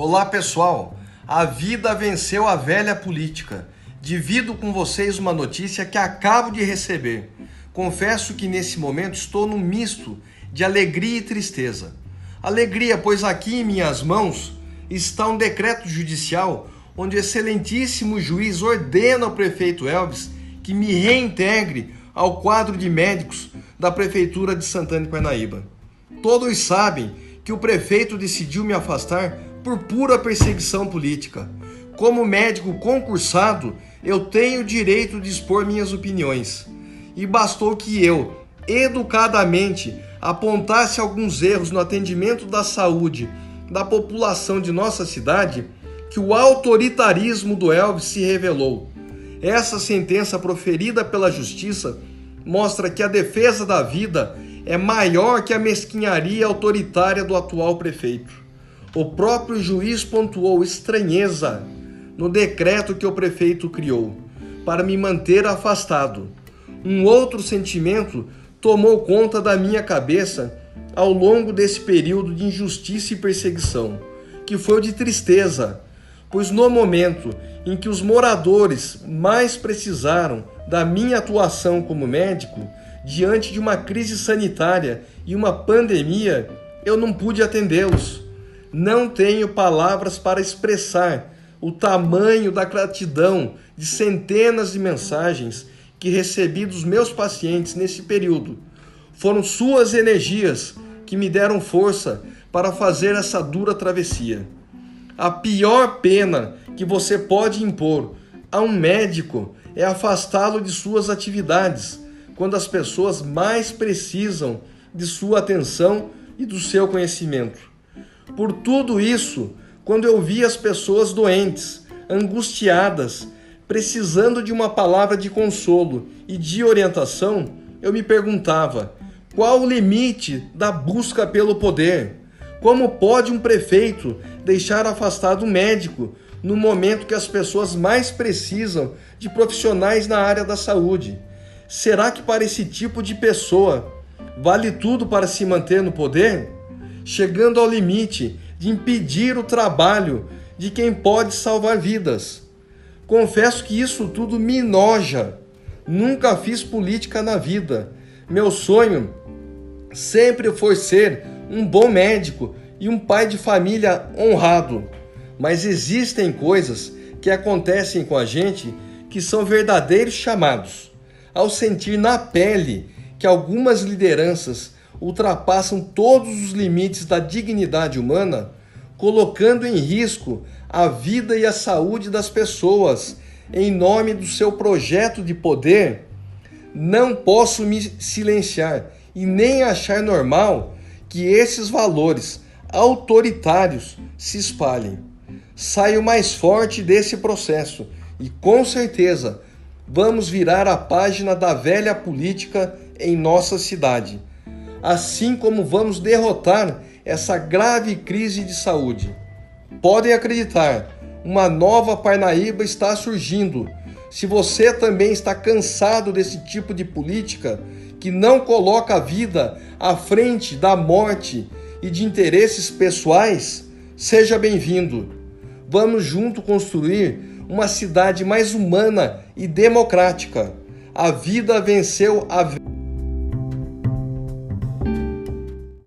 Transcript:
Olá pessoal, a vida venceu a velha política. Divido com vocês uma notícia que acabo de receber. Confesso que nesse momento estou num misto de alegria e tristeza. Alegria, pois aqui em minhas mãos está um decreto judicial onde o excelentíssimo juiz ordena ao prefeito Elvis que me reintegre ao quadro de médicos da prefeitura de Santana de Parnaíba. Todos sabem que o prefeito decidiu me afastar por pura perseguição política. Como médico concursado, eu tenho o direito de expor minhas opiniões. E bastou que eu, educadamente, apontasse alguns erros no atendimento da saúde da população de nossa cidade, que o autoritarismo do Elvis se revelou. Essa sentença proferida pela justiça mostra que a defesa da vida é maior que a mesquinharia autoritária do atual prefeito. O próprio juiz pontuou estranheza no decreto que o prefeito criou para me manter afastado. Um outro sentimento tomou conta da minha cabeça ao longo desse período de injustiça e perseguição, que foi o de tristeza, pois no momento em que os moradores mais precisaram da minha atuação como médico, diante de uma crise sanitária e uma pandemia, eu não pude atendê-los. Não tenho palavras para expressar o tamanho da gratidão de centenas de mensagens que recebi dos meus pacientes nesse período. Foram suas energias que me deram força para fazer essa dura travessia. A pior pena que você pode impor a um médico é afastá-lo de suas atividades quando as pessoas mais precisam de sua atenção e do seu conhecimento. Por tudo isso, quando eu vi as pessoas doentes, angustiadas, precisando de uma palavra de consolo e de orientação, eu me perguntava: qual o limite da busca pelo poder? Como pode um prefeito deixar afastado um médico no momento que as pessoas mais precisam de profissionais na área da saúde? Será que para esse tipo de pessoa vale tudo para se manter no poder? Chegando ao limite de impedir o trabalho de quem pode salvar vidas. Confesso que isso tudo me enoja. Nunca fiz política na vida. Meu sonho sempre foi ser um bom médico e um pai de família honrado. Mas existem coisas que acontecem com a gente que são verdadeiros chamados. Ao sentir na pele que algumas lideranças ultrapassam todos os limites da dignidade humana, colocando em risco a vida e a saúde das pessoas em nome do seu projeto de poder, não posso me silenciar e nem achar normal que esses valores autoritários se espalhem. Saio mais forte desse processo e com certeza vamos virar a página da velha política em nossa cidade assim como vamos derrotar essa grave crise de saúde. Podem acreditar, uma nova Parnaíba está surgindo. Se você também está cansado desse tipo de política que não coloca a vida à frente da morte e de interesses pessoais, seja bem-vindo. Vamos junto construir uma cidade mais humana e democrática. A vida venceu a